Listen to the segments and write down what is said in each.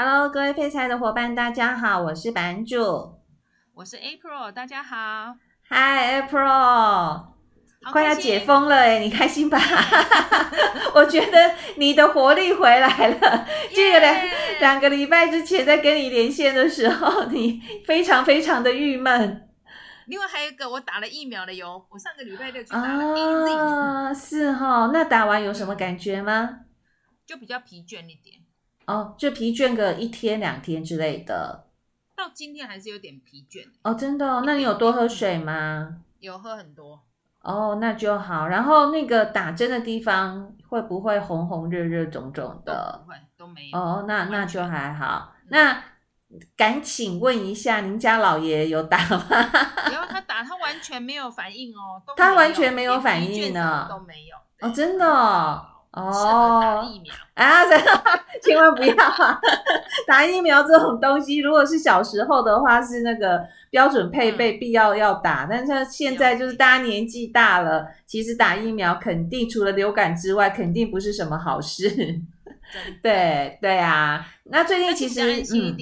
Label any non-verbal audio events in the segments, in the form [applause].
Hello，各位废柴的伙伴，大家好，我是版主，我是 April，大家好，Hi April，快要解封了诶，你开心吧？[laughs] 我觉得你的活力回来了。这个两两个礼拜之前在跟你连线的时候，你非常非常的郁闷。另外还有一个，我打了疫苗了哟，我上个礼拜六去打了。啊，是哈，那打完有什么感觉吗？就比较疲倦一点。哦，就疲倦个一天两天之类的。到今天还是有点疲倦。哦，真的哦？那你有多喝水吗？有喝很多。哦，那就好。然后那个打针的地方会不会红红热热肿肿的？都不会，都没有。哦，那那就还好。嗯、那敢请问一下，您家老爷有打吗？有，他打，他完全没有反应哦。他完全没有反应呢，都没有。哦，真的哦。哦，打疫苗啊！[laughs] 千万不要啊！[laughs] 打疫苗这种东西，如果是小时候的话，是那个标准配备，必要要打。嗯、但是现在就是大家年纪大了，其实打疫苗肯定除了流感之外，肯定不是什么好事。[laughs] 对对啊，那最近其实嗯，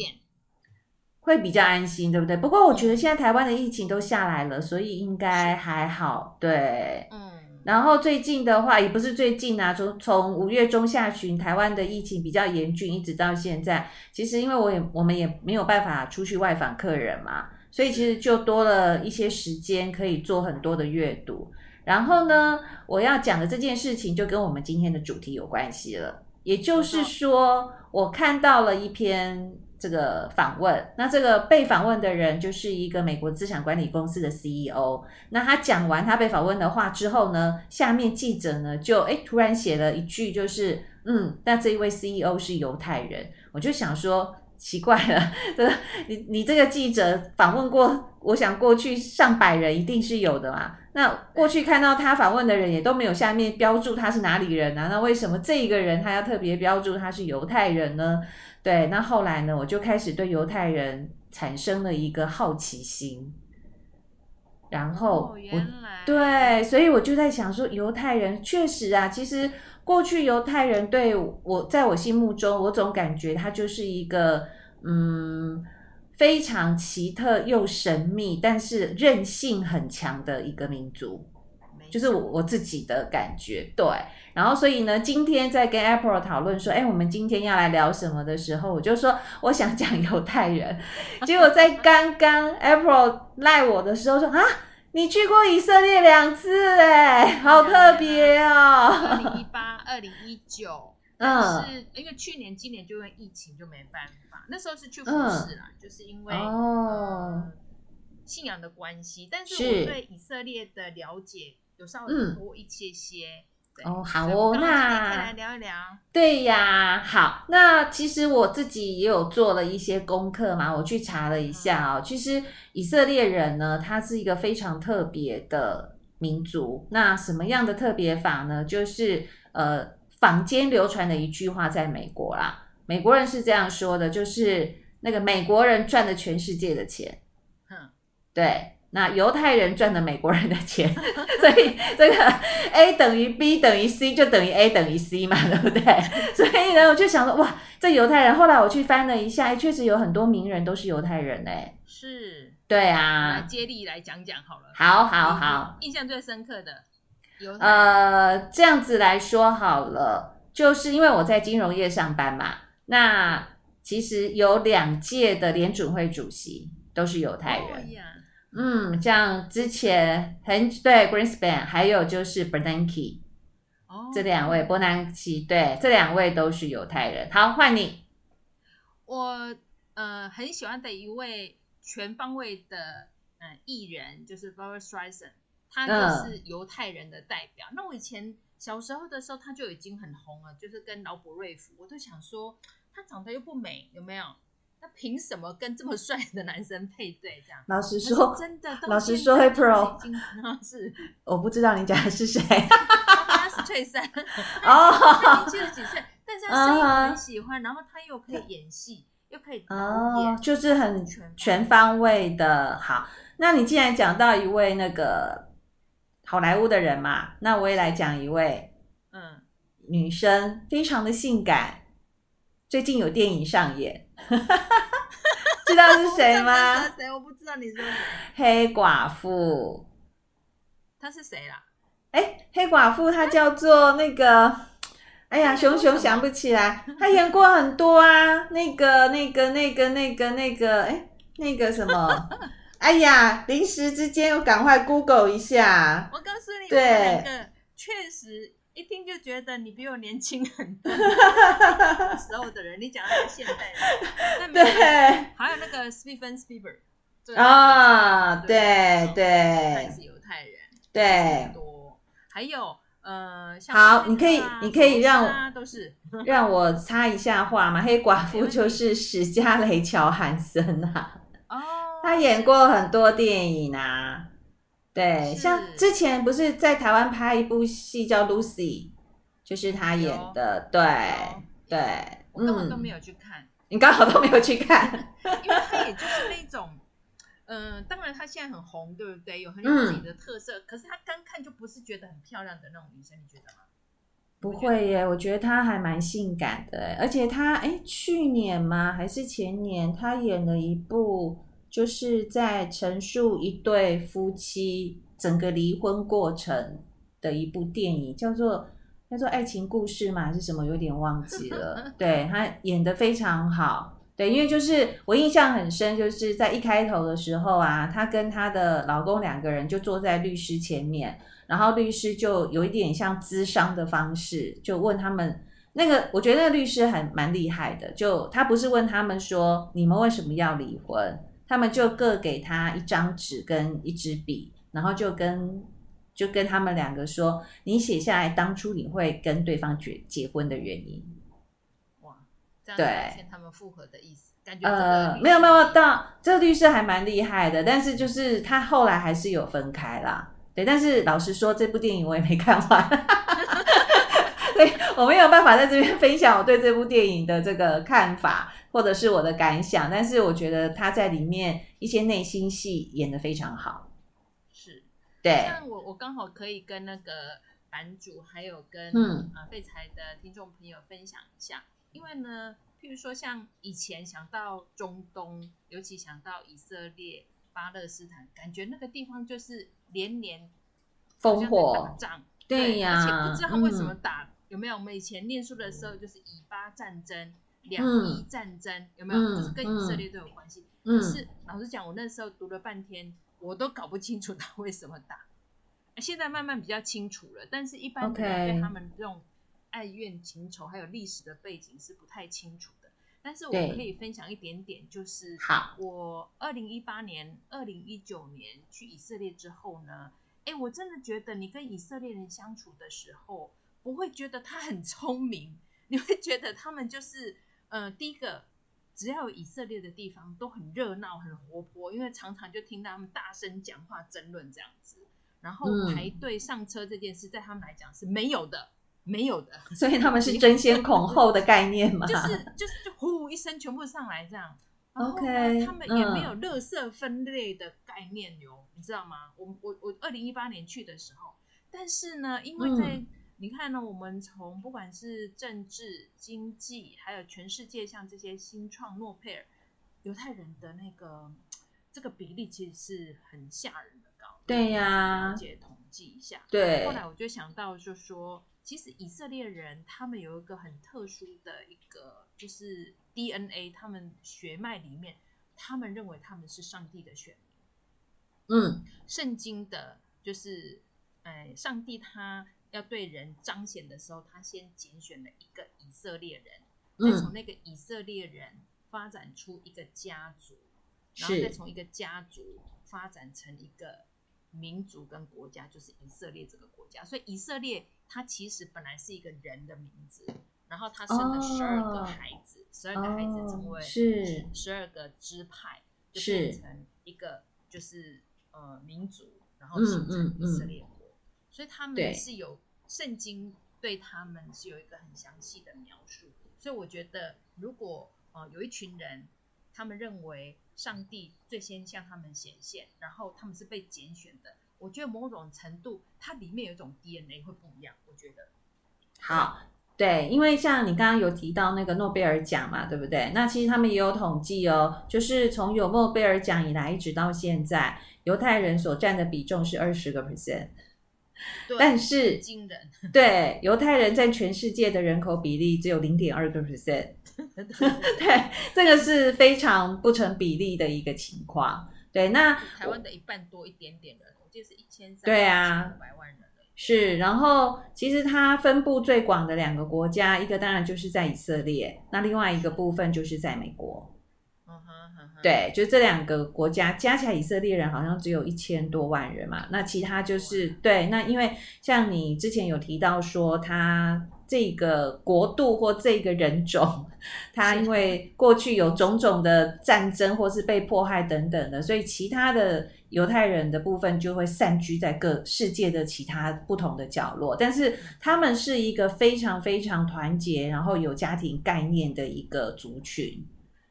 会比较安心，对不对？不过我觉得现在台湾的疫情都下来了，所以应该还好。对，嗯。然后最近的话，也不是最近啊，从从五月中下旬，台湾的疫情比较严峻，一直到现在。其实因为我也我们也没有办法出去外访客人嘛，所以其实就多了一些时间可以做很多的阅读。然后呢，我要讲的这件事情就跟我们今天的主题有关系了，也就是说，我看到了一篇。这个访问，那这个被访问的人就是一个美国资产管理公司的 CEO。那他讲完他被访问的话之后呢，下面记者呢就诶突然写了一句，就是嗯，那这一位 CEO 是犹太人。我就想说，奇怪了，这你你这个记者访问过，我想过去上百人一定是有的嘛。那过去看到他访问的人也都没有下面标注他是哪里人啊？那为什么这一个人他要特别标注他是犹太人呢？对，那后来呢，我就开始对犹太人产生了一个好奇心，然后我，对，所以我就在想说，犹太人确实啊，其实过去犹太人对我，在我心目中，我总感觉他就是一个嗯，非常奇特又神秘，但是韧性很强的一个民族。就是我我自己的感觉，对。然后所以呢，今天在跟 April 讨论说，哎，我们今天要来聊什么的时候，我就说我想讲犹太人。[laughs] 结果在刚刚 April 赖我的时候说啊，你去过以色列两次，哎，好特别哦。二零一八、二零一九，嗯，是因为去年、今年就因为疫情就没办法，那时候是去服侍啦，嗯、就是因为哦、呃、信仰的关系。但是我对以色列的了解。有稍微多一些些、嗯、哦，好哦，那来聊一聊。对呀，好，那其实我自己也有做了一些功课嘛，我去查了一下哦。嗯、其实以色列人呢，他是一个非常特别的民族。那什么样的特别法呢？就是呃，坊间流传的一句话，在美国啦，美国人是这样说的，就是那个美国人赚的全世界的钱。嗯，对。那犹太人赚的美国人的钱，[laughs] 所以这个 A 等于 B 等于 C 就等于 A 等于 C 嘛，对不对？所以呢，我就想说，哇，这犹太人。后来我去翻了一下，确实有很多名人都是犹太人哎。是，对啊。接力来讲讲好了。好好好。印象最深刻的犹太人。呃，这样子来说好了，就是因为我在金融业上班嘛，那其实有两届的联准会主席都是犹太人。Oh, 嗯，像之前很对 Greenspan，还有就是 Bernanke，哦，这两位伯南奇，对，这两位都是犹太人。好，换你。我呃很喜欢的一位全方位的呃艺人，就是 Barbra Streisand，他就是犹太人的代表。嗯、那我以前小时候的时候，他就已经很红了，就是跟劳勃瑞福，我都想说他长得又不美，有没有？那凭什么跟这么帅的男生配对？这样老实说，真的，老实说，April 是我不知道你讲的是谁。[laughs] 他是翠珊 [laughs] 哦，他年轻了几岁，但是他声音很喜欢，然后他又可以演戏，又可以导演，就是很全方位的。好，那你既然讲到一位那个好莱坞的人嘛，那我也来讲一位，嗯，女生非常的性感，最近有电影上演。[laughs] 知道是谁吗？谁？我不知道你说谁。黑寡妇。他是谁啦？哎，黑寡妇她叫做那个，哎呀，熊熊想不起来。她演过很多啊，那个、那个、那个、那个、那个，哎，那个什么？[laughs] 哎呀，临时之间又赶快 Google 一下。我告诉你，对，确实一听就觉得你比我年轻很多。[laughs] 你讲的是现代人。[laughs] 对，还有那个 Steven Spielberg。啊，对对。他是犹太人。对。多，还有呃，好，你可以，你可以让都是 [laughs] 让我插一下话嘛。黑寡妇 [laughs] 就是史嘉蕾·乔韩森啊。哦。他演过很多电影啊，对，像之前不是在台湾拍一部戏叫《Lucy》，就是他演的，对对，我根本都没有去看，[laughs] 你刚好都没有去看，[laughs] 因为他也就是那种，嗯，当然他现在很红，对不对？有很有自己的特色，可是他刚看就不是觉得很漂亮的那种女生，你觉得吗？不会耶，我觉得她还蛮性感的，而且她哎，去年吗？还是前年？她演了一部。就是在陈述一对夫妻整个离婚过程的一部电影，叫做叫做《爱情故事》嘛，还是什么？有点忘记了。[laughs] 对，他演得非常好，对，因为就是我印象很深，就是在一开头的时候啊，她跟她的老公两个人就坐在律师前面，然后律师就有一点像咨商的方式，就问他们那个，我觉得那个律师还蛮厉害的，就他不是问他们说你们为什么要离婚。他们就各给他一张纸跟一支笔，然后就跟就跟他们两个说：“你写下来当初你会跟对方结结婚的原因。”哇，这样表现他们复合的意思，感觉呃没有没有到这个律师还蛮厉害的，但是就是他后来还是有分开啦。对，但是老实说，这部电影我也没看完，[laughs] 对，我没有办法在这边分享我对这部电影的这个看法。或者是我的感想，但是我觉得他在里面一些内心戏演的非常好，是对。像我，我刚好可以跟那个版主，还有跟嗯啊废柴的听众朋友分享一下，因为呢，譬如说像以前想到中东，尤其想到以色列、巴勒斯坦，感觉那个地方就是连年烽火打仗，对呀，而且不知道他为什么打，嗯、有没有？我们以前念书的时候就是以巴战争。两伊战争、嗯、有没有？就是跟以色列都有关系。嗯、可是老实讲，我那时候读了半天，我都搞不清楚他为什么打。现在慢慢比较清楚了，但是一般人对他们这种爱怨情仇还有历史的背景是不太清楚的。但是我可以分享一点点，就是我二零一八年、二零一九年去以色列之后呢，哎，我真的觉得你跟以色列人相处的时候，不会觉得他很聪明，你会觉得他们就是。呃，第一个，只要有以色列的地方都很热闹、很活泼，因为常常就听到他们大声讲话、争论这样子。然后排队上车这件事，在他们来讲是没有的，没有的。所以他们是争先恐后的概念嘛？就是就是就呼一声全部上来这样。OK，他们也没有垃圾分类的概念哟，你知道吗？我我我二零一八年去的时候，但是呢，因为在、嗯你看呢？我们从不管是政治、经济，还有全世界像这些新创诺贝尔，犹太人的那个这个比例其实是很吓人的高。对呀、啊，了解统计一下。对。后来我就想到，就说其实以色列人他们有一个很特殊的一个，就是 DNA，他们血脉里面，他们认为他们是上帝的选民。嗯。圣经的，就是哎，上帝他。要对人彰显的时候，他先拣选了一个以色列人，再从那个以色列人发展出一个家族，然后再从一个家族发展成一个民族跟国家，就是以色列这个国家。所以以色列它其实本来是一个人的名字，然后他生了十二个孩子，十二个孩子成为是十二个支派，就变成一个就是呃民族，然后形成以色列国。所以他们是有。圣经对他们是有一个很详细的描述，所以我觉得，如果呃有一群人，他们认为上帝最先向他们显现，然后他们是被拣选的，我觉得某种程度它里面有一种 DNA 会不一样。我觉得，好，对，因为像你刚刚有提到那个诺贝尔奖嘛，对不对？那其实他们也有统计哦，就是从有诺贝尔奖以来一直到现在，犹太人所占的比重是二十个 percent。[laughs] 对，但是惊人。[laughs] 对，犹太人在全世界的人口比例只有零点二个 percent。[laughs] 对，这个是非常不成比例的一个情况。对，那台湾的一半多一点点人，我记得是一千三对啊，五百万人。是，然后其实它分布最广的两个国家，一个当然就是在以色列，那另外一个部分就是在美国。对，就这两个国家加起来，以色列人好像只有一千多万人嘛。那其他就是对，那因为像你之前有提到说，他这个国度或这个人种，他因为过去有种种的战争或是被迫害等等的，所以其他的犹太人的部分就会散居在各世界的其他不同的角落。但是他们是一个非常非常团结，然后有家庭概念的一个族群。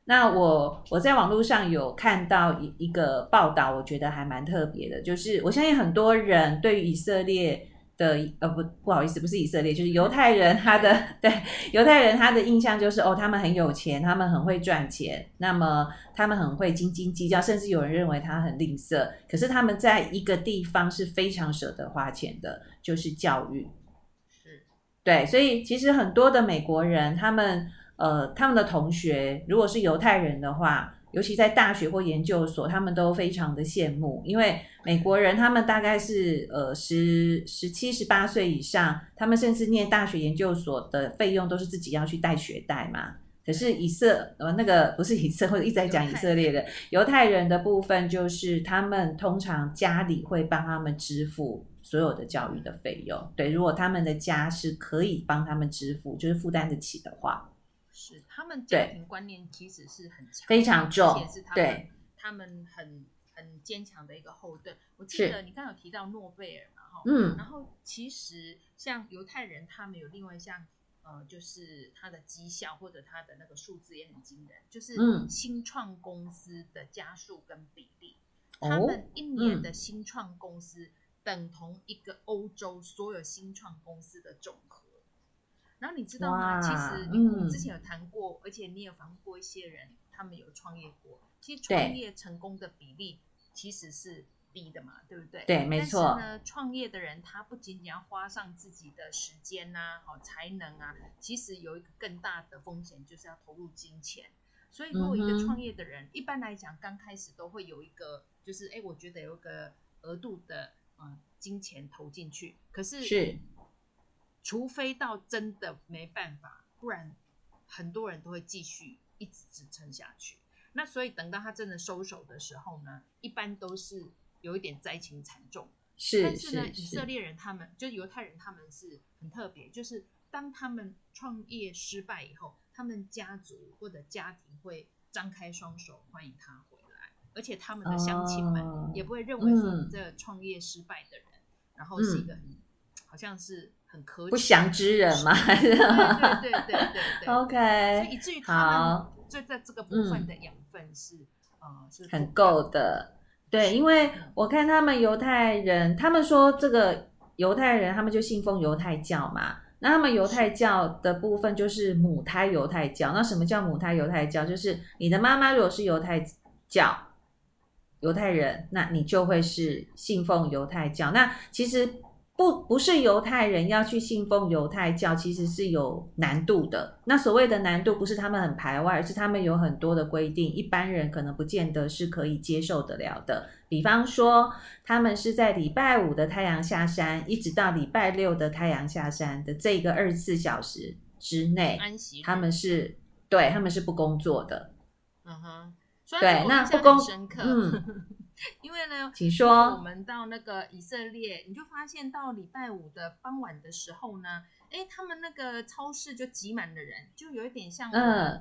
那我我在网络上有看到一一个报道，我觉得还蛮特别的，就是我相信很多人对于以色列的呃不不好意思，不是以色列，就是犹太人他的对犹太人他的印象就是哦，他们很有钱，他们很会赚钱，那么他们很会斤斤计较，甚至有人认为他很吝啬。可是他们在一个地方是非常舍得花钱的，就是教育。是，对，所以其实很多的美国人他们。呃，他们的同学如果是犹太人的话，尤其在大学或研究所，他们都非常的羡慕，因为美国人他们大概是呃十十七十八岁以上，他们甚至念大学研究所的费用都是自己要去带学贷嘛。可是以色呃那个不是以色，或者一直在讲以色列的犹太人的部分，就是他们通常家里会帮他们支付所有的教育的费用。对，如果他们的家是可以帮他们支付，就是负担得起的话。是，他们家庭观念其实是很强，非常重，也是他们对。他们很很坚强的一个后盾。我记得你刚刚有提到诺贝尔嘛，哈，嗯，然后其实像犹太人，他们有另外一项，呃，就是他的绩效或者他的那个数字也很惊人，就是新创公司的家数跟比例，嗯、他们一年的新创公司等同一个欧洲所有新创公司的总和。然后你知道吗？其实你我们之前有谈过，嗯、而且你有访问过一些人，他们有创业过。其实创业成功的比例其实是低的嘛，对不对？对，没错。但是呢，创业的人他不仅仅要花上自己的时间呐、啊，好才能啊，其实有一个更大的风险，就是要投入金钱。所以，如果一个创业的人，嗯、一般来讲，刚开始都会有一个，就是哎，我觉得有一个额度的嗯金钱投进去，可是是。除非到真的没办法，不然很多人都会继续一直支撑下去。那所以等到他真的收手的时候呢，一般都是有一点灾情惨重。是，但是呢，是以色列人他们就犹太人他们是很特别，就是当他们创业失败以后，他们家族或者家庭会张开双手欢迎他回来，而且他们的乡亲们也不会认为说你这个创业失败的人，嗯、然后是一个很、嗯、好像是。不祥之人嘛，[laughs] 对对对对对对，[laughs] OK，所以以至于他们就在这个部分的养分是、嗯、呃是很够的。对，因为我看他们犹太人，他们说这个犹太人他们就信奉犹太教嘛，那他们犹太教的部分就是母胎犹太教。那什么叫母胎犹太教？就是你的妈妈如果是犹太教犹太人，那你就会是信奉犹太教。那其实。不，不是犹太人要去信奉犹太教，其实是有难度的。那所谓的难度，不是他们很排外，而是他们有很多的规定，一般人可能不见得是可以接受得了的。比方说，他们是在礼拜五的太阳下山，一直到礼拜六的太阳下山的这个二十四小时之内，他们是对，他们是不工作的。嗯哼，对，那不工，嗯。[laughs] 因为呢，请说。我们到那个以色列，你就发现到礼拜五的傍晚的时候呢，哎，他们那个超市就挤满了人，就有一点像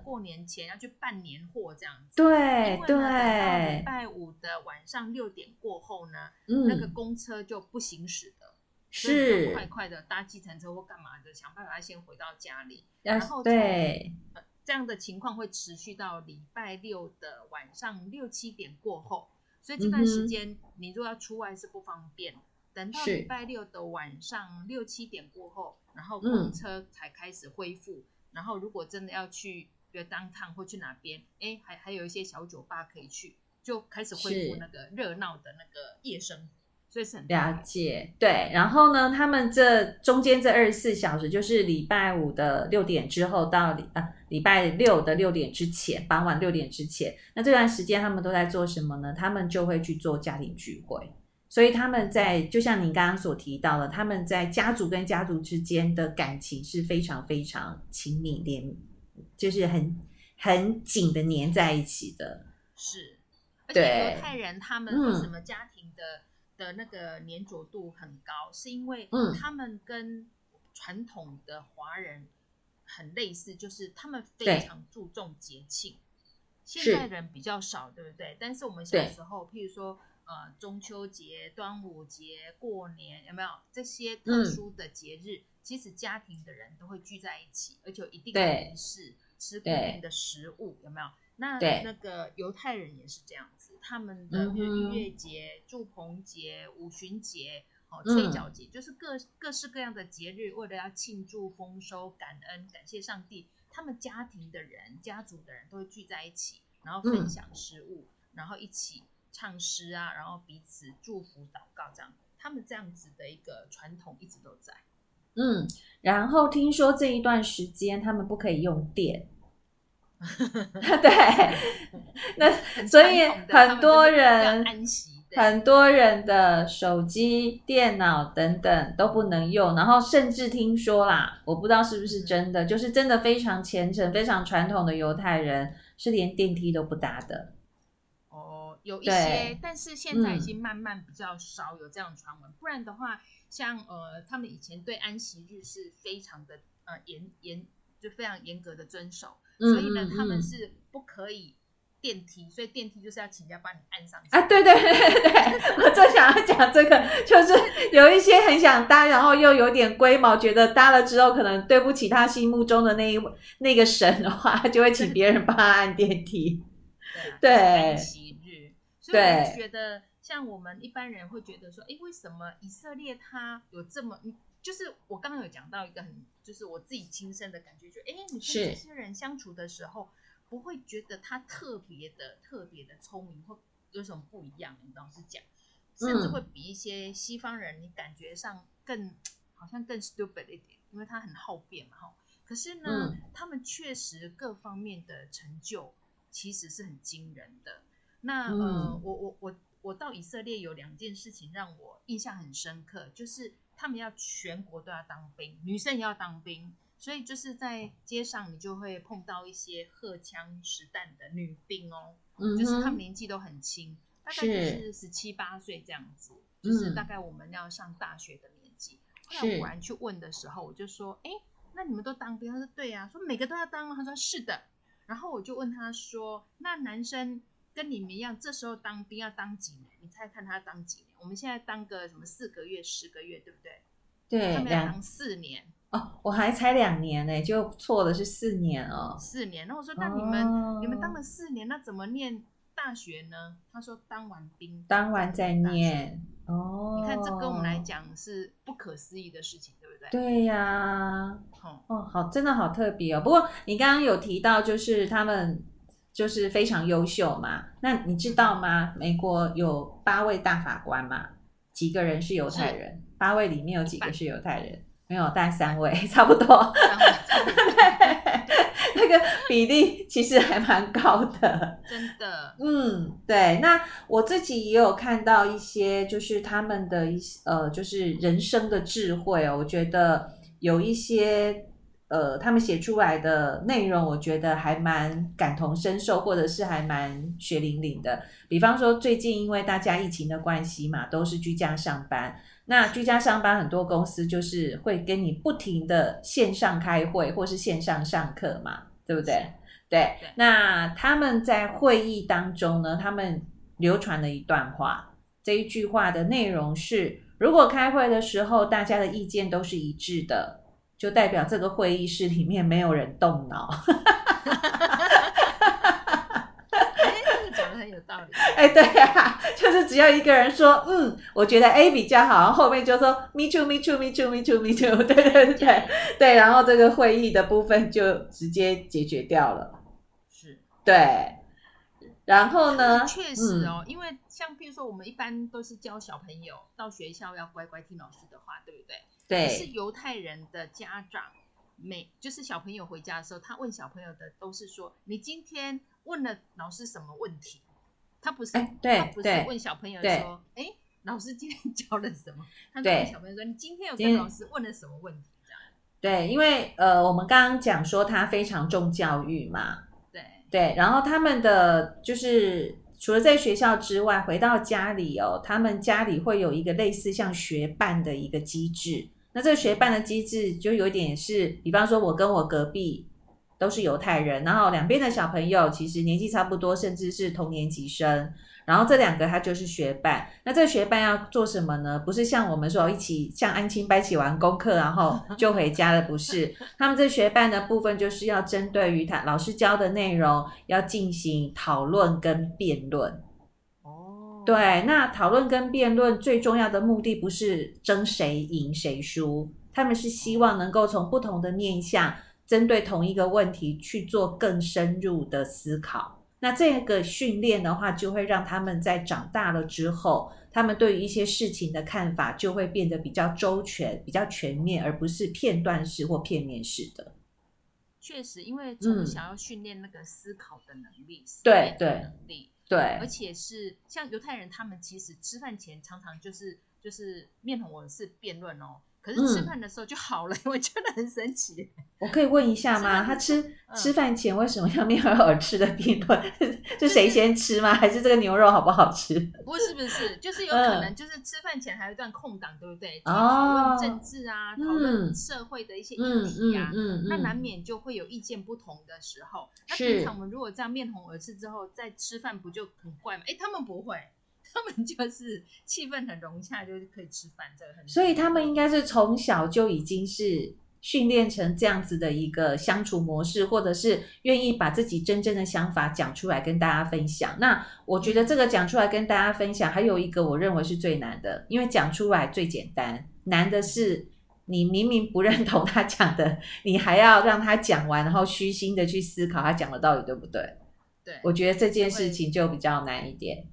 过年前要去办年货这样子。对、嗯、对。礼拜五的晚上六点过后呢，嗯、那个公车就不行驶的，是快快的搭计程车或干嘛的，想办法先回到家里。然后对、呃，这样的情况会持续到礼拜六的晚上六七点过后。所以这段时间，你如果要出外是不方便，等到礼拜六的晚上六七点过后，然后公车才开始恢复。嗯、然后如果真的要去，比如 downtown 或去哪边，哎，还还有一些小酒吧可以去，就开始恢复那个热闹的那个夜生活。所以是很了解，对。然后呢，他们这中间这二十四小时，就是礼拜五的六点之后到礼啊礼拜六的六点之前，傍晚六点之前，那这段时间他们都在做什么呢？他们就会去做家庭聚会。所以他们在，就像您刚刚所提到的，他们在家族跟家族之间的感情是非常非常亲密连，就是很很紧的粘在一起的。是，而且犹太人他们为什么家庭的？嗯的那个粘着度很高，是因为他们跟传统的华人很类似，就是他们非常注重节庆。现在人比较少，对不对？但是我们小时候，譬如说呃中秋节、端午节、过年，有没有这些特殊的节日？嗯、其实家庭的人都会聚在一起，而且有一定的仪式，吃固定的食物，有没有？那那个犹太人也是这样子，他们的比如逾越节、祝棚节、五旬节、哦吹角节，就是各各式各样的节日，为了要庆祝丰收、感恩、感谢上帝，他们家庭的人、家族的人都会聚在一起，然后分享食物，然后一起唱诗啊，然后彼此祝福、祷告，这样，他们这样子的一个传统一直都在。嗯，然后听说这一段时间他们不可以用电。[laughs] 对，那所以很多人很多人的手机、电脑等等都不能用，然后甚至听说啦，我不知道是不是真的，就是真的非常虔诚、非常传统的犹太人是连电梯都不搭的。哦，有一些，但是现在已经慢慢比较少有这样传闻。不然的话，像呃，他们以前对安息日是非常的呃严严，就非常严格的遵守。所以呢，他们是不可以电梯，所以电梯就是要请人家帮你按上去。啊，对对对对，我就想要讲这个，就是有一些很想搭，然后又有点龟毛，觉得搭了之后可能对不起他心目中的那一那个神的话，就会请别人帮他按电梯。对，安息日，所以我觉得像我们一般人会觉得说，哎，为什么以色列他有这么？就是我刚刚有讲到一个很，就是我自己亲身的感觉，就哎，你跟这些人相处的时候，不会觉得他特别的、特别的聪明或有什么不一样。你老实讲，甚至会比一些西方人，你感觉上更好像更 stupid 一点，因为他很好辩嘛，哈。可是呢，嗯、他们确实各方面的成就其实是很惊人的。那、嗯、呃，我我我我到以色列有两件事情让我印象很深刻，就是。他们要全国都要当兵，女生也要当兵，所以就是在街上你就会碰到一些荷枪实弹的女兵哦，嗯、就是他们年纪都很轻，大概就是十七八岁这样子，是就是大概我们要上大学的年纪。后来我果然去问的时候，我就说：“哎，那你们都当兵？”他说：“对呀。”说每个都要当吗？他说：“是的。”然后我就问他说：“那男生？”跟你们一样，这时候当兵要当几年？你猜看他当几年？我们现在当个什么四个月、十个月，对不对？对，他们要当四年哦。我还才两年呢，就错的是四年哦。四年。那我说，那你们、哦、你们当了四年，那怎么念大学呢？他说，当完兵，当完再念。哦，你看这跟我们来讲是不可思议的事情，对不对？对呀、啊。哦，好，真的好特别哦。不过你刚刚有提到，就是他们。就是非常优秀嘛。那你知道吗？美国有八位大法官嘛？几个人是犹太人？八位里面有几个是犹太人？没有，大概三位，[laughs] 差不多。[laughs] 那个比例其实还蛮高的，真的。[laughs] 嗯，对。那我自己也有看到一些，就是他们的一些呃，就是人生的智慧哦。我觉得有一些。呃，他们写出来的内容，我觉得还蛮感同身受，或者是还蛮血淋淋的。比方说，最近因为大家疫情的关系嘛，都是居家上班。那居家上班，很多公司就是会跟你不停的线上开会，或是线上上课嘛，对不对？对。那他们在会议当中呢，他们流传了一段话，这一句话的内容是：如果开会的时候大家的意见都是一致的。就代表这个会议室里面没有人动脑。哎，讲得很有道理。哎，对呀、啊，就是是只要一个人说，嗯，我觉得 A 比较好，然后后面就说 Me too, Me too, Me too, Me too, Me too，对对对对对，然后这个会议的部分就直接解决掉了。是，对。然后呢？确实哦，嗯、因为像譬如说，我们一般都是教小朋友到学校要乖乖听老师的话，对不对？是犹太人的家长，每就是小朋友回家的时候，他问小朋友的都是说：“你今天问了老师什么问题？”他不是，对，他不是问小朋友说：“哎，老师今天 [laughs] 教了什么？”他问小朋友说：“你今天有跟老师问了什么问题？”这样。对，因为呃，我们刚刚讲说他非常重教育嘛。对，然后他们的就是除了在学校之外，回到家里哦，他们家里会有一个类似像学伴的一个机制。那这个学伴的机制就有点是，比方说我跟我隔壁都是犹太人，然后两边的小朋友其实年纪差不多，甚至是同年级生。然后这两个他就是学伴，那这个学伴要做什么呢？不是像我们说一起像安亲班一起完功课，然后就回家了，不是。他们这学伴的部分就是要针对于他老师教的内容，要进行讨论跟辩论。哦，对，那讨论跟辩论最重要的目的不是争谁赢谁输，他们是希望能够从不同的面向，针对同一个问题去做更深入的思考。那这个训练的话，就会让他们在长大了之后，他们对于一些事情的看法就会变得比较周全、比较全面，而不是片段式或片面式的。确实，因为从小要训练那个思考的能力，对对能力，对，而且是像犹太人，他们其实吃饭前常常就是就是面红耳赤辩论哦。可是吃饭的时候就好了，嗯、[laughs] 我觉得很神奇。我可以问一下吗？他吃、嗯、吃饭前为什么要面红耳赤的辩论？[laughs] 是谁先吃吗？还是这个牛肉好不好吃？不是不是，就是有可能就是吃饭前还有一段空档，对不对？讨论政治啊，讨论、哦、社会的一些议题啊，嗯、那难免就会有意见不同的时候。那平常我们如果这样面红耳赤之后再吃饭，不就很怪吗？哎，他们不会。他们就是气氛很融洽，就是可以吃饭，这个很。所以他们应该是从小就已经是训练成这样子的一个相处模式，或者是愿意把自己真正的想法讲出来跟大家分享。那我觉得这个讲出来跟大家分享，还有一个我认为是最难的，因为讲出来最简单，难的是你明明不认同他讲的，你还要让他讲完，然后虚心的去思考他讲的到底对不对？对，我觉得这件事情就比较难一点。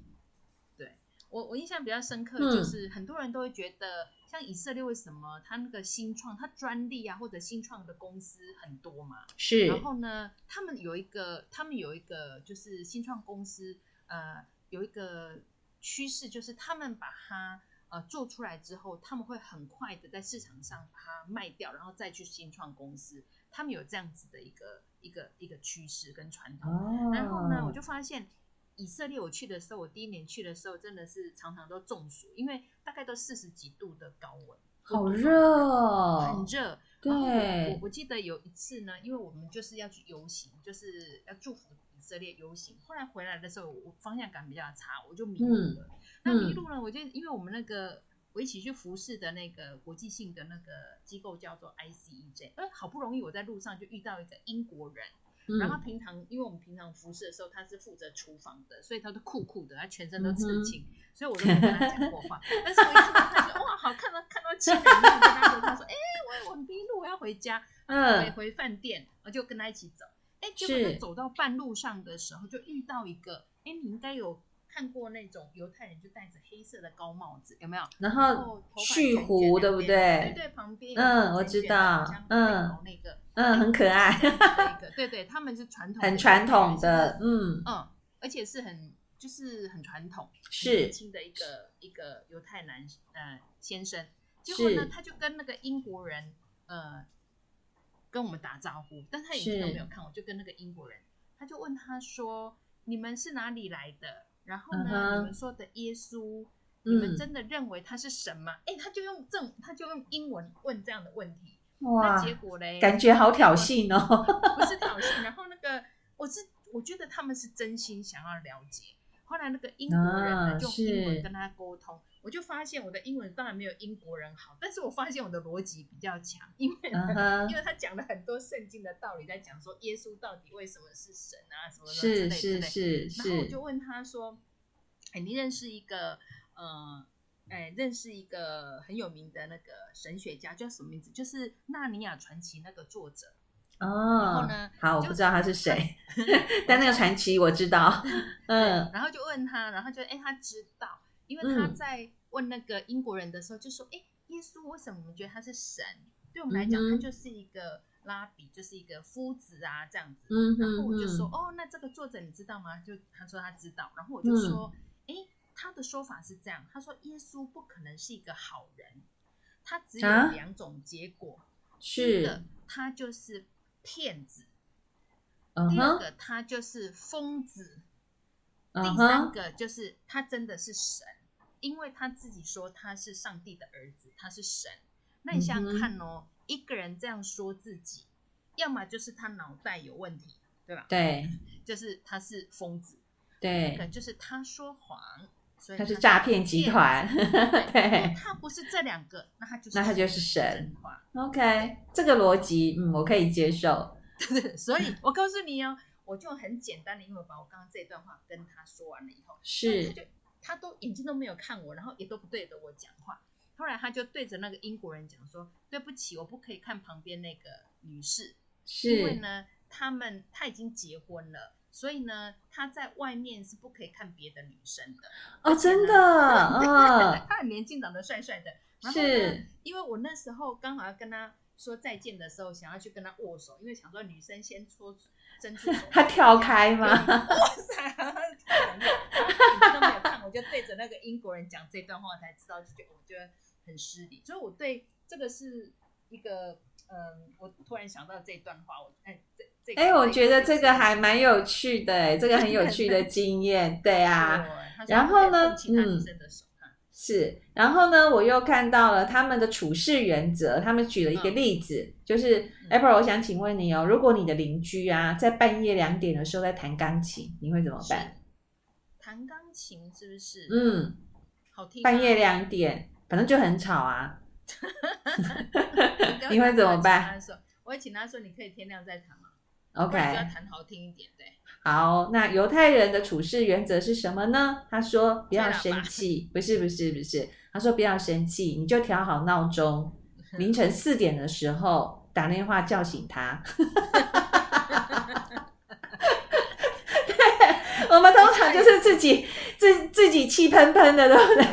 我我印象比较深刻的就是很多人都会觉得，像以色列为什么他那个新创，他专利啊或者新创的公司很多嘛？是。然后呢，他们有一个，他们有一个就是新创公司，呃，有一个趋势就是他们把它呃做出来之后，他们会很快的在市场上把它卖掉，然后再去新创公司。他们有这样子的一个一个一个趋势跟传统。哦。然后呢，我就发现。以色列我去的时候，我第一年去的时候，真的是常常都中暑，因为大概都四十几度的高温，好热，很热。对，我我记得有一次呢，因为我们就是要去游行，就是要祝福以色列游行。后来回来的时候，我方向感比较差，我就迷路了。嗯、那迷路呢，我就因为我们那个我一起去服侍的那个国际性的那个机构叫做 ICEJ，哎，好不容易我在路上就遇到一个英国人。然后平常，因为我们平常服侍的时候，他是负责厨房的，所以他都酷酷的，他全身都刺青，嗯、[laughs] 所以我都没跟他讲过话。但是我一看到他说哇，好看到看到亲人，然后跟他说，他说哎，我我迷路，我要回家，嗯，回回饭店，我就跟他一起走。哎，结果他走到半路上的时候，就遇到一个，哎，你应该有。看过那种犹太人就戴着黑色的高帽子，有没有？然后蓄胡，对不对？对对，旁边嗯，我知道，嗯，那个嗯，很可爱，那个对对，他们是传统，很传统的，嗯嗯，而且是很就是很传统，是年轻的一个一个犹太男呃先生，结果呢，他就跟那个英国人呃跟我们打招呼，但他眼睛都没有看我，就跟那个英国人，他就问他说：“你们是哪里来的？”然后呢，uh huh. 你们说的耶稣，你们真的认为他是神吗？哎、嗯，他就用这种，他就用英文问这样的问题。哇，那结果嘞？感觉好挑衅哦。不是挑衅，[laughs] 然后那个，我是我觉得他们是真心想要了解。后来那个英国人呢，用英文跟他沟通。Uh, 我就发现我的英文当然没有英国人好，但是我发现我的逻辑比较强，因为、uh huh. 因为他讲了很多圣经的道理，在讲说耶稣到底为什么是神啊，什么什么之类之类。是是是是。然后我就问他说：“哎，你认识一个呃，哎，认识一个很有名的那个神学家，叫什么名字？就是《纳尼亚传奇》那个作者。哦，然后呢？好，我不知道他是 [laughs] 谁，但那个传奇我知道。[laughs] 嗯，然后就问他，然后就哎，他知道，因为他在问那个英国人的时候，就说：“哎，耶稣为什么我们觉得他是神？对我们来讲，他就是一个拉比，就是一个夫子啊，这样子。”嗯，然后我就说：“哦，那这个作者你知道吗？”就他说他知道，然后我就说：“哎，他的说法是这样，他说耶稣不可能是一个好人，他只有两种结果，是的他就是。”骗子，uh. 第二个他就是疯子，uh. 第三个就是他真的是神，因为他自己说他是上帝的儿子，他是神。那你想想看哦，uh. 一个人这样说自己，要么就是他脑袋有问题，对吧？对，就是他是疯子，对，一个就是他说谎。所以他是诈骗集团，[laughs] 对，他不是这两个，那他就是那他就是神。OK，这个逻辑，嗯，我可以接受。[laughs] 所以我告诉你哦，我就很简单的，因为把我刚刚这段话跟他说完了以后，是，他就他都眼睛都没有看我，然后也都不对着我讲话。后来他就对着那个英国人讲说：“对不起，我不可以看旁边那个女士，是因为呢，他们他已经结婚了。”所以呢，他在外面是不可以看别的女生的哦，真的，[laughs] 嗯，他很年轻，长得帅帅的。是，因为我那时候刚好要跟他说再见的时候，想要去跟他握手，因为想说女生先戳珍珠，他跳开吗？哇塞，他都没有看，我就对着那个英国人讲这段话，才知道，就觉得我觉得很失礼。所以我对这个是一个，嗯，我突然想到这段话，我哎这。哎、欸，我觉得这个还蛮有趣的，哎，这个很有趣的经验，对啊。然后呢，嗯，是，然后呢，我又看到了他们的处事原则，他们举了一个例子，嗯、就是 April，我想请问你哦，如果你的邻居啊，在半夜两点的时候在弹钢琴，你会怎么办？弹钢琴是不是？嗯，好听。半夜两点，反正就很吵啊。[laughs] 你会怎么办？我会请他说，你可以天亮再弹吗？OK，要弹好听一点，对。好，那犹太人的处事原则是什么呢？他说不要生气，不是不是不是，他说不要生气，你就调好闹钟，[laughs] 凌晨四点的时候打电话叫醒他。[laughs] 对，我们通常就是自己自自己气喷喷的，对不对？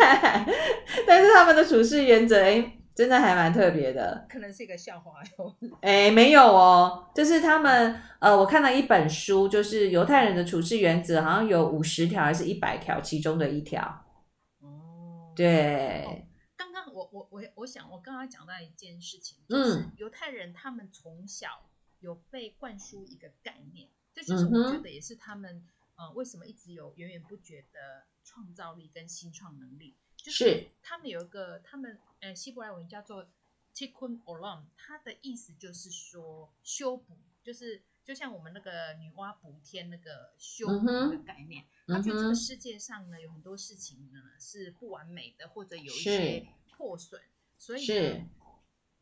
[laughs] 但是他们的处事原则，哎。真的还蛮特别的，可能是一个笑话哟。哎，没有哦，就是他们呃，我看到一本书，就是犹太人的处事原则，好像有五十条还是一百条，其中的一条。哦，对。哦，刚刚我我我我想，我刚刚讲到一件事情，就是犹太人他们从小有被灌输一个概念，这就是我觉得也是他们呃为什么一直有源源不绝的创造力跟新创能力。就是他们有一个，他们呃希伯来文叫做 Tikkun Olam，它的意思就是说修补，就是就像我们那个女娲补天那个修补的概念。他、嗯、觉得这个世界上呢有很多事情呢是不完美的，或者有一些破损，所以呢，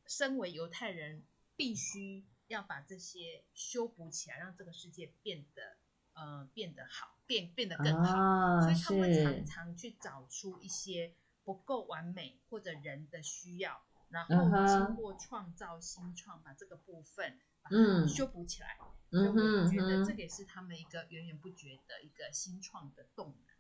身为犹太人必须要把这些修补起来，让这个世界变得。呃，变得好，变变得更好，哦、所以他们常常去找出一些不够完美或者人的需要，然后经过创造新创，把这个部分把它修补起来。嗯、所以我觉得这个也是他们一个源源不绝的一个新创的动能。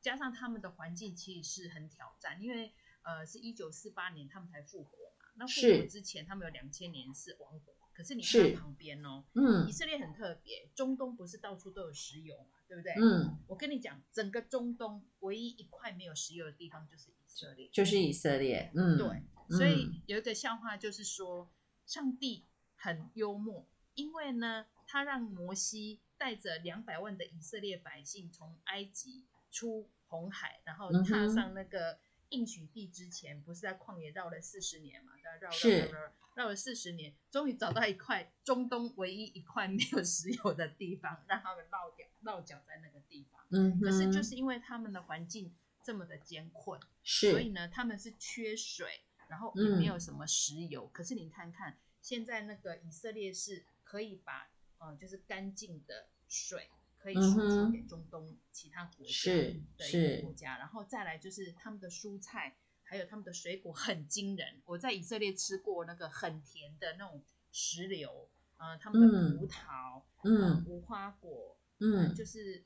加上他们的环境其实是很挑战，因为呃，是一九四八年他们才复活嘛，那复活之前他们有两千年是亡国。可是你看旁边哦，嗯，以色列很特别，中东不是到处都有石油嘛，对不对？嗯，我跟你讲，整个中东唯一一块没有石油的地方就是以色列，就是以色列。嗯，对，所以有一个笑话就是说，上帝很幽默，因为呢，他让摩西带着两百万的以色列百姓从埃及出红海，然后踏上那个应许地之前，不是在旷野绕了四十年嘛？绕绕绕绕。绕了四十年，终于找到一块中东唯一一块没有石油的地方，让他们落脚落脚在那个地方。嗯，可是就是因为他们的环境这么的艰困，是，所以呢，他们是缺水，然后也没有什么石油。嗯、可是你看看，现在那个以色列是可以把呃，就是干净的水可以输出给中东其他国家是的国家，然后再来就是他们的蔬菜还有他们的水果很惊人。我在以色列吃过那个很甜的那种石榴，呃，他们的葡萄，嗯，呃、无花果，嗯、呃，就是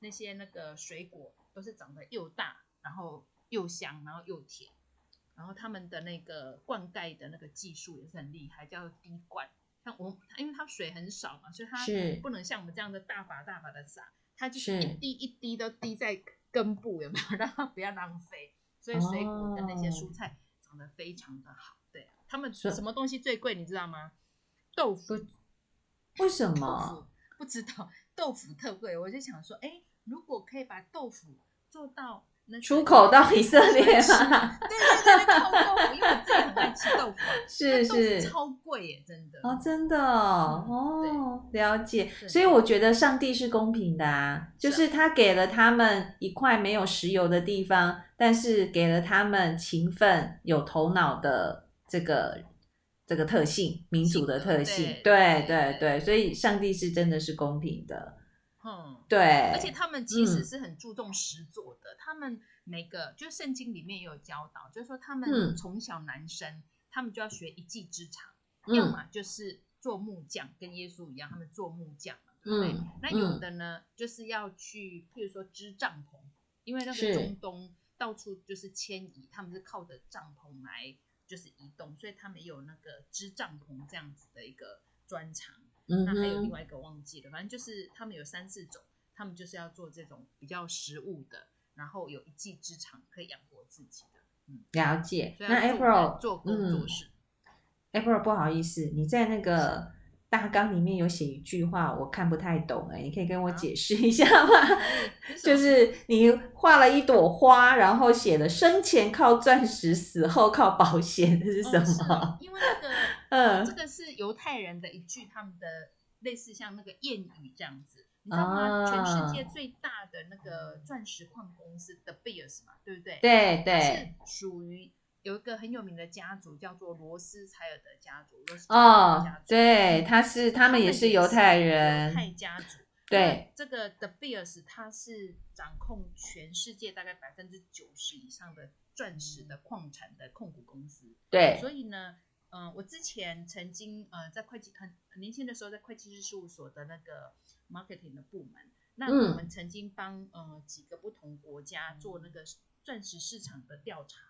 那些那个水果都是长得又大，然后又香，然后又甜。然后他们的那个灌溉的那个技术也是很厉害，叫滴灌。像我，因为它水很少嘛，所以它不能像我们这样的大把大把的撒，它就是一滴一滴都滴在根部，有没有？[laughs] 让它不要浪费。所以水果跟那些蔬菜长得非常的好。对，他们什么东西最贵，你知道吗？豆腐。为什么？不知道，豆腐特贵。我就想说，哎，如果可以把豆腐做到。出口到以色列吗？对对对，那个豆腐，因为我自己很爱吃豆腐，[laughs] 是是超贵耶，真的哦，真的哦，了解。所以我觉得上帝是公平的啊，就是他给了他们一块没有石油的地方，但是给了他们勤奋、有头脑的这个这个特性，民主的特性。对对对，所以上帝是真的是公平的。嗯，对，而且他们其实是很注重实作的。嗯、他们每个就圣经里面也有教导，就是说他们从小男生，嗯、他们就要学一技之长，嗯、要么就是做木匠，跟耶稣一样，他们做木匠嘛，对不对？嗯、那有的呢，就是要去，譬如说织帐篷，因为那个中东到处就是迁移，他们是靠着帐篷来就是移动，所以他们有那个织帐篷这样子的一个专长。嗯、那还有另外一个忘记了，反正就是他们有三四种，他们就是要做这种比较实物的，然后有一技之长可以养活自己的。嗯，了解。那 April 做工作室，嗯，April 不好意思，你在那个大纲里面有写一句话，我看不太懂哎，你可以跟我解释一下吗？[laughs] 啊、就是你画了一朵花，然后写了生前靠钻石，死后靠保险，这是什么？哦、因为那个。嗯，这个是犹太人的一句他们的类似像那个谚语这样子，你知道吗？啊、全世界最大的那个钻石矿公司 De Beers 嘛，对不对？对对，是属于有一个很有名的家族叫做罗斯柴尔德家族。罗斯哦，对，他是他们也是犹太人，犹太家族。对，这个 The Beers 它是掌控全世界大概百分之九十以上的钻石的矿产的控股公司。对，所以呢。嗯，我之前曾经呃在会计很很年轻的时候，在会计师事务所的那个 marketing 的部门，那我们曾经帮呃几个不同国家做那个钻石市场的调查，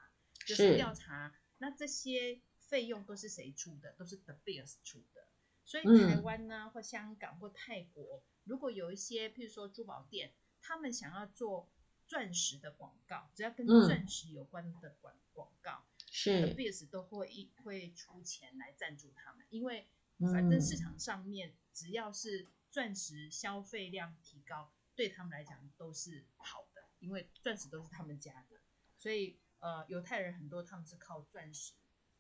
就是。调查那这些费用都是谁出的，都是 The Beers 出的。所以台湾呢，或香港或泰国，如果有一些譬如说珠宝店，他们想要做钻石的广告，只要跟钻石有关的广广告。是 Beers 都会一会出钱来赞助他们，因为反正市场上面只要是钻石消费量提高，对他们来讲都是好的，因为钻石都是他们家的，所以呃犹太人很多他们是靠钻石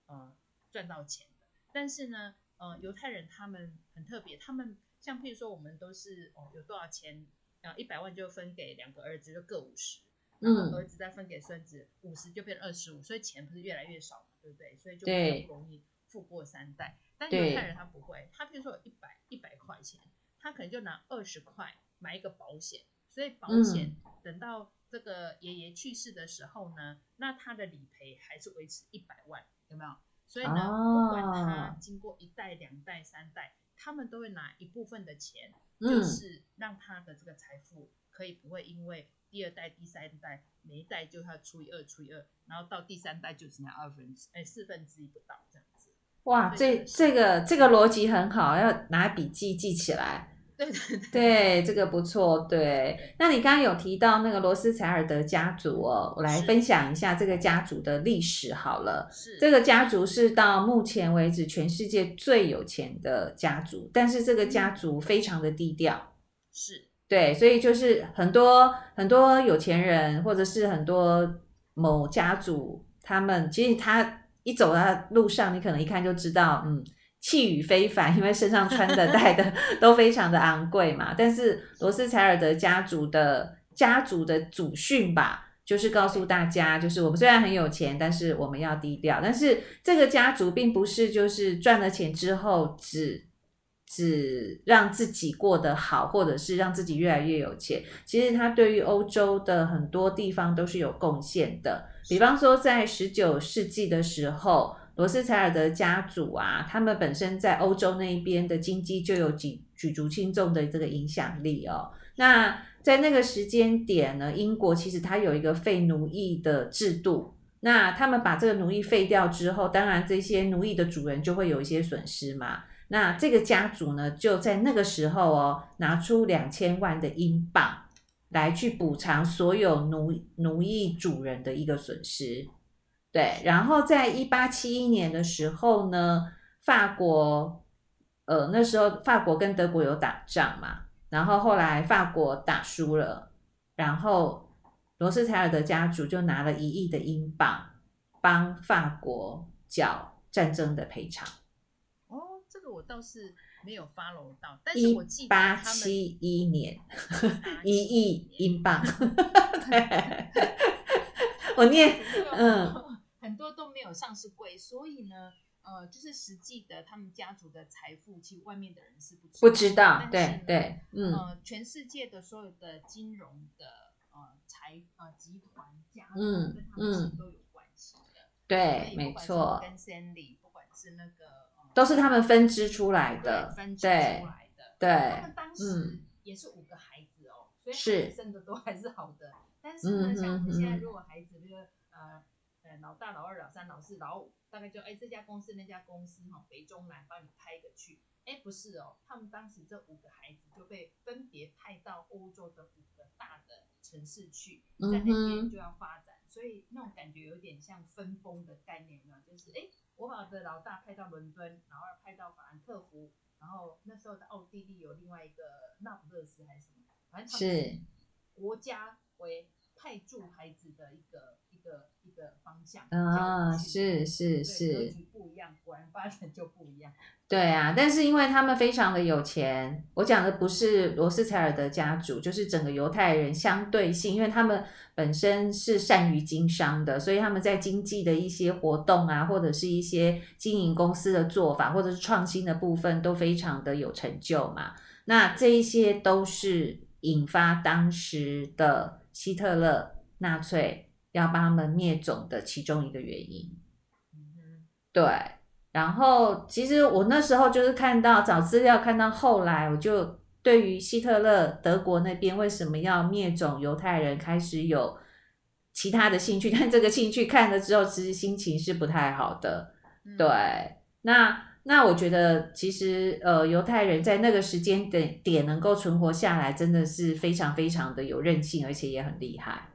呃赚到钱的。但是呢呃犹太人他们很特别，他们像譬如说我们都是哦有多少钱，然后一百万就分给两个儿子就各五十。然后儿子再分给孙子五十，就变二十五，所以钱不是越来越少嘛，对不对？所以就比较不容易富过三代。但犹太人他不会，他比如说有一百一百块钱，他可能就拿二十块买一个保险，所以保险等到这个爷爷去世的时候呢，那他的理赔还是维持一百万，有没有？所以呢，不管他经过一代、两代、三代，他们都会拿一部分的钱，就是让他的这个财富可以不会因为。第二代、第三代，每一代就要除以二，除以二，然后到第三代就只拿二分之，哎，四分之一不到这样子。哇，这这个这个逻辑很好，要拿笔记记起来。对对对，对，这个不错。对，对那你刚刚有提到那个罗斯柴尔德家族哦，我来分享一下这个家族的历史好了。是，这个家族是到目前为止全世界最有钱的家族，但是这个家族非常的低调。是。对，所以就是很多很多有钱人，或者是很多某家族，他们其实他一走在路上，你可能一看就知道，嗯，气宇非凡，[laughs] 因为身上穿的戴的 [laughs] 都非常的昂贵嘛。但是罗斯柴尔德家族的家族的祖训吧，就是告诉大家，就是我们虽然很有钱，但是我们要低调。但是这个家族并不是就是赚了钱之后只只让自己过得好，或者是让自己越来越有钱。其实他对于欧洲的很多地方都是有贡献的。比方说，在十九世纪的时候，罗斯柴尔德家族啊，他们本身在欧洲那一边的经济就有举举足轻重的这个影响力哦。那在那个时间点呢，英国其实它有一个废奴役的制度。那他们把这个奴役废掉之后，当然这些奴役的主人就会有一些损失嘛。那这个家族呢，就在那个时候哦，拿出两千万的英镑来去补偿所有奴奴役主人的一个损失。对，然后在一八七一年的时候呢，法国，呃，那时候法国跟德国有打仗嘛，然后后来法国打输了，然后罗斯柴尔德家族就拿了一亿的英镑帮法国缴战争的赔偿。哦，这个我倒是没有 follow 到，但是我记得他们一八七一年一 [laughs] 亿英镑 [laughs] [laughs] 我念嗯，很多都没有上市柜，所以呢，呃，就是实际的他们家族的财富，其实外面的人是不知道不知道，对对，嗯，呃，全世界的所有的金融的呃财呃集团家族跟他们其实都有关系的，嗯、对，没错，跟 Stanley 不管是那个。都是他们分支出来的，分支出来的。对，他们当时也是五个孩子哦，嗯、所以生的都还是好的。但是呢，像我们现在如果孩子这个呃呃老大、老二、老三、老四、老五，大概就哎这家公司那家公司哈，北中南帮你派一个去。哎，不是哦，他们当时这五个孩子就被分别派到欧洲的五个大的城市去，在那边就要发展，所以那种感觉有点像分封的概念呢，就是哎。我把我的老大派到伦敦，老二派到法兰克福，然后那时候的奥地利有另外一个那不勒斯还是什么，反正是国家为派驻孩子的一个一个一个方向啊，是是是，格局不一样，果然发展就不一样。对啊，但是因为他们非常的有钱，我讲的不是罗斯柴尔德家族，就是整个犹太人相对性，因为他们本身是善于经商的，所以他们在经济的一些活动啊，或者是一些经营公司的做法，或者是创新的部分，都非常的有成就嘛。那这一些都是引发当时的希特勒纳粹要帮他们灭种的其中一个原因。对。然后，其实我那时候就是看到找资料，看到后来，我就对于希特勒德国那边为什么要灭种犹太人开始有其他的兴趣，但这个兴趣看了之后，其实心情是不太好的。嗯、对，那那我觉得其实呃，犹太人在那个时间点点能够存活下来，真的是非常非常的有韧性，而且也很厉害。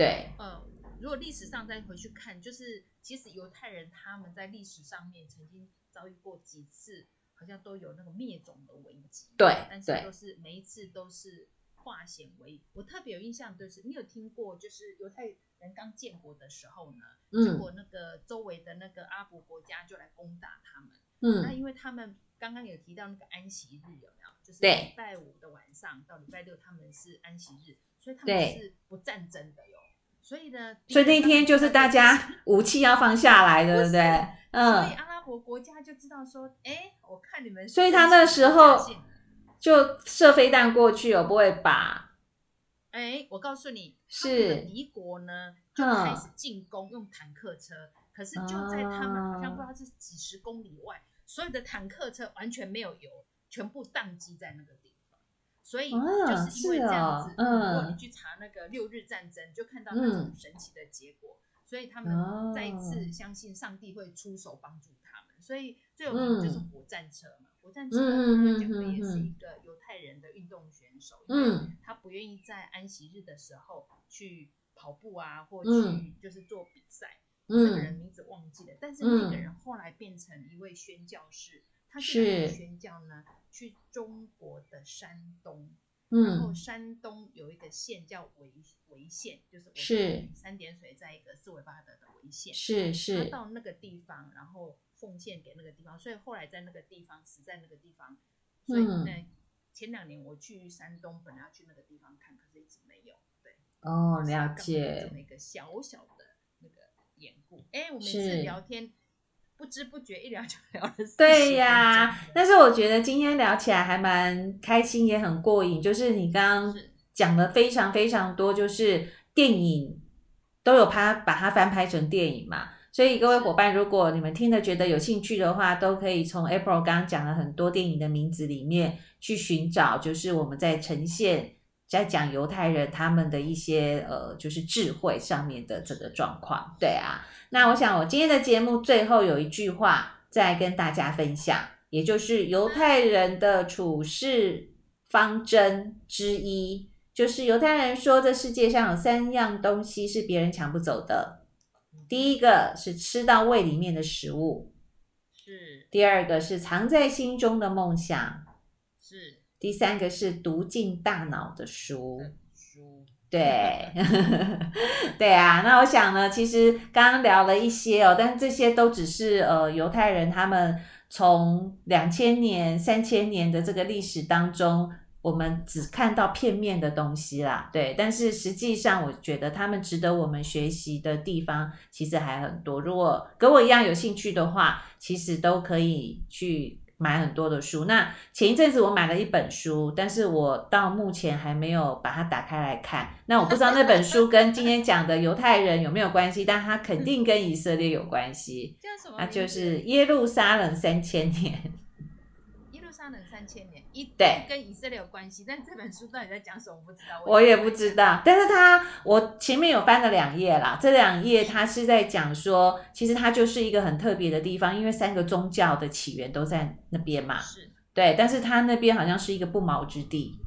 是，对，嗯，如果历史上再回去看，就是。其实犹太人他们在历史上面曾经遭遇过几次，好像都有那个灭种的危机。对，但是都是每一次都是化险为夷。我特别有印象，就是你有听过，就是犹太人刚建国的时候呢，嗯、结果那个周围的那个阿拉伯国家就来攻打他们。嗯，那因为他们刚刚有提到那个安息日有没有？就是礼拜五的晚上到礼拜六他们是安息日，所以他们是不战争的哟。所以呢，所以那天就是大家武器要放下来，对不对？嗯。所以阿拉伯国家就知道说，哎，我看你们。所以他那时候就射飞弹过去，我不会把。哎，我告诉你，是敌国呢就开始进攻，用坦克车。可是就在他们好像不知道是几十公里外，所有的坦克车完全没有油，全部宕机在那个地方。所以就是因为这样子，如果你去查那个六日战争，就看到那种神奇的结果。所以他们再一次相信上帝会出手帮助他们。所以最有名就是火战车嘛，火战车他讲的也是一个犹太人的运动选手，因为他不愿意在安息日的时候去跑步啊，或去就是做比赛。那个人名字忘记了，但是那个人后来变成一位宣教士。他是宣教呢，去中国的山东，嗯、然后山东有一个县叫潍潍县，就是是三点水在一个四维八德的潍县，是是。他到那个地方，然后奉献给那个地方，所以后来在那个地方死在那个地方。所以呢，前两年我去山东，本来要去那个地方看，可是一直没有。对，哦，了解。这么一个小小的那个典故。哎，我们每次聊天。不知不觉一聊就聊了。对呀、啊，但是我觉得今天聊起来还蛮开心，也很过瘾。就是你刚刚讲了非常非常多，就是电影都有拍，把它翻拍成电影嘛。所以各位伙伴，如果你们听了觉得有兴趣的话，都可以从 April 刚刚讲了很多电影的名字里面去寻找，就是我们在呈现，在讲犹太人他们的一些呃，就是智慧上面的这个状况。对啊，那我想我今天的节目最后有一句话再跟大家分享，也就是犹太人的处事方针之一，就是犹太人说这世界上有三样东西是别人抢不走的。第一个是吃到胃里面的食物，是；第二个是藏在心中的梦想，是；第三个是读进大脑的书，书。对，[laughs] 对啊。那我想呢，其实刚刚聊了一些哦，但这些都只是呃犹太人他们从两千年、三千年的这个历史当中。我们只看到片面的东西啦，对，但是实际上，我觉得他们值得我们学习的地方其实还很多。如果跟我一样有兴趣的话，其实都可以去买很多的书。那前一阵子我买了一本书，但是我到目前还没有把它打开来看。那我不知道那本书跟今天讲的犹太人有没有关系，但它肯定跟以色列有关系。叫什么？那就是耶路撒冷三千年。耶路撒冷三千年。一对跟以色列有关系，但这本书到底在讲什么？我不知道。我也不知道，但是他我前面有翻了两页啦，这两页他是在讲说，其实它就是一个很特别的地方，因为三个宗教的起源都在那边嘛。是。对，但是他那边好像是一个不毛之地。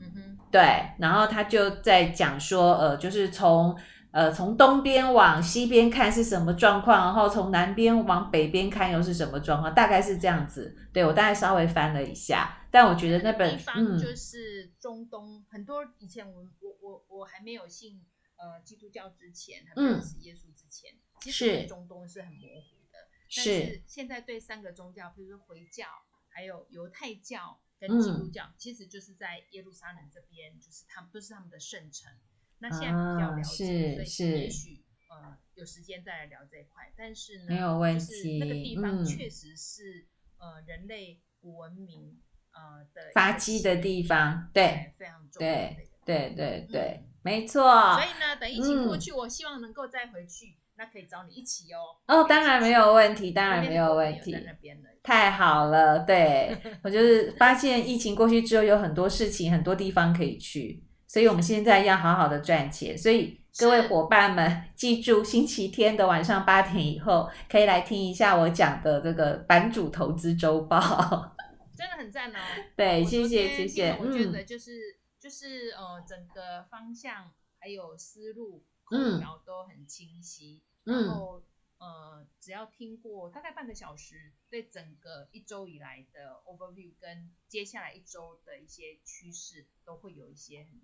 嗯哼。对，然后他就在讲说，呃，就是从。呃，从东边往西边看是什么状况，然后从南边往北边看又是什么状况，大概是这样子。对，我大概稍微翻了一下，但我觉得那本地方就是中东，嗯、很多以前我我我我还没有信呃基督教之前，还没有认识耶稣之前，嗯、其实中东是很模糊的。是。但是现在对三个宗教，比如说回教、还有犹太教跟基督教，嗯、其实就是在耶路撒冷这边，就是他们都是他们的圣城。那现在比较了解，啊、所以也许呃有时间再来聊这一块。但是呢，没有问题，就是那个地方确实是、嗯、呃人类古文明呃的发迹的地方，对，非常重要的对对对对，嗯、没错。所以呢，等疫情过去，嗯、我希望能够再回去，那可以找你一起哦。哦，当然没有问题，当然没有问题。太好了，对 [laughs] 我就是发现疫情过去之后，有很多事情，很多地方可以去。所以我们现在要好好的赚钱，所以各位伙伴们记住，星期天的晚上八点以后可以来听一下我讲的这个版主投资周报，[laughs] 真的很赞哦。对，谢谢谢谢。我觉得就是、嗯、就是呃，整个方向还有思路口条都很清晰，嗯、然后呃，只要听过大概半个小时，对整个一周以来的 overview 跟接下来一周的一些趋势，都会有一些很。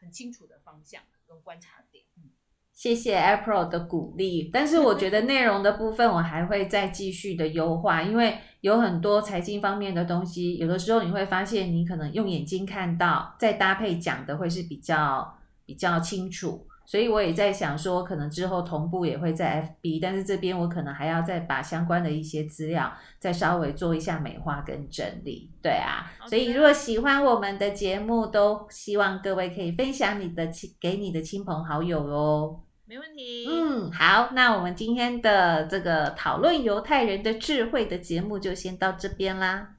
很清楚的方向跟观察点，嗯，谢谢 April 的鼓励。但是我觉得内容的部分我还会再继续的优化，因为有很多财经方面的东西，有的时候你会发现你可能用眼睛看到，再搭配讲的会是比较比较清楚。所以我也在想说，可能之后同步也会在 FB，但是这边我可能还要再把相关的一些资料再稍微做一下美化跟整理。对啊所以如果喜欢我们的节目，都希望各位可以分享你的亲给你的亲朋好友哦。没问题。嗯，好，那我们今天的这个讨论犹太人的智慧的节目就先到这边啦。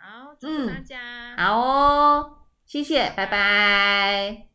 好，祝福大家。嗯，好哦，谢谢，拜拜。